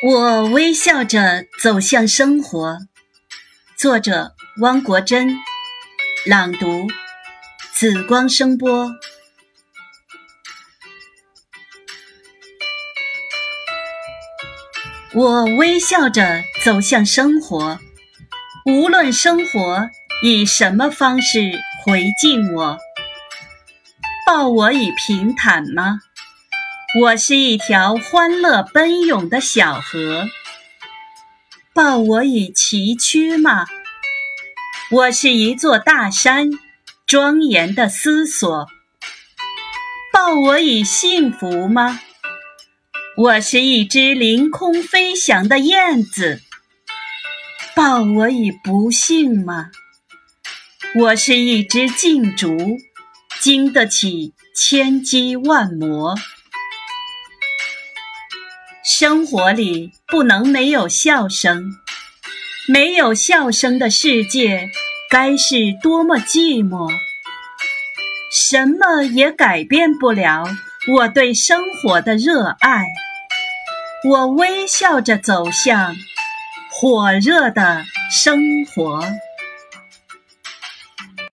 我微笑着走向生活。作者：汪国真。朗读：紫光声波。我微笑着走向生活，无论生活以什么方式回敬我，报我以平坦吗？我是一条欢乐奔涌的小河，报我以崎岖吗？我是一座大山，庄严的思索，报我以幸福吗？我是一只凌空飞翔的燕子，报我以不幸吗？我是一只劲竹，经得起千击万磨。生活里不能没有笑声，没有笑声的世界该是多么寂寞。什么也改变不了我对生活的热爱。我微笑着走向火热的生活。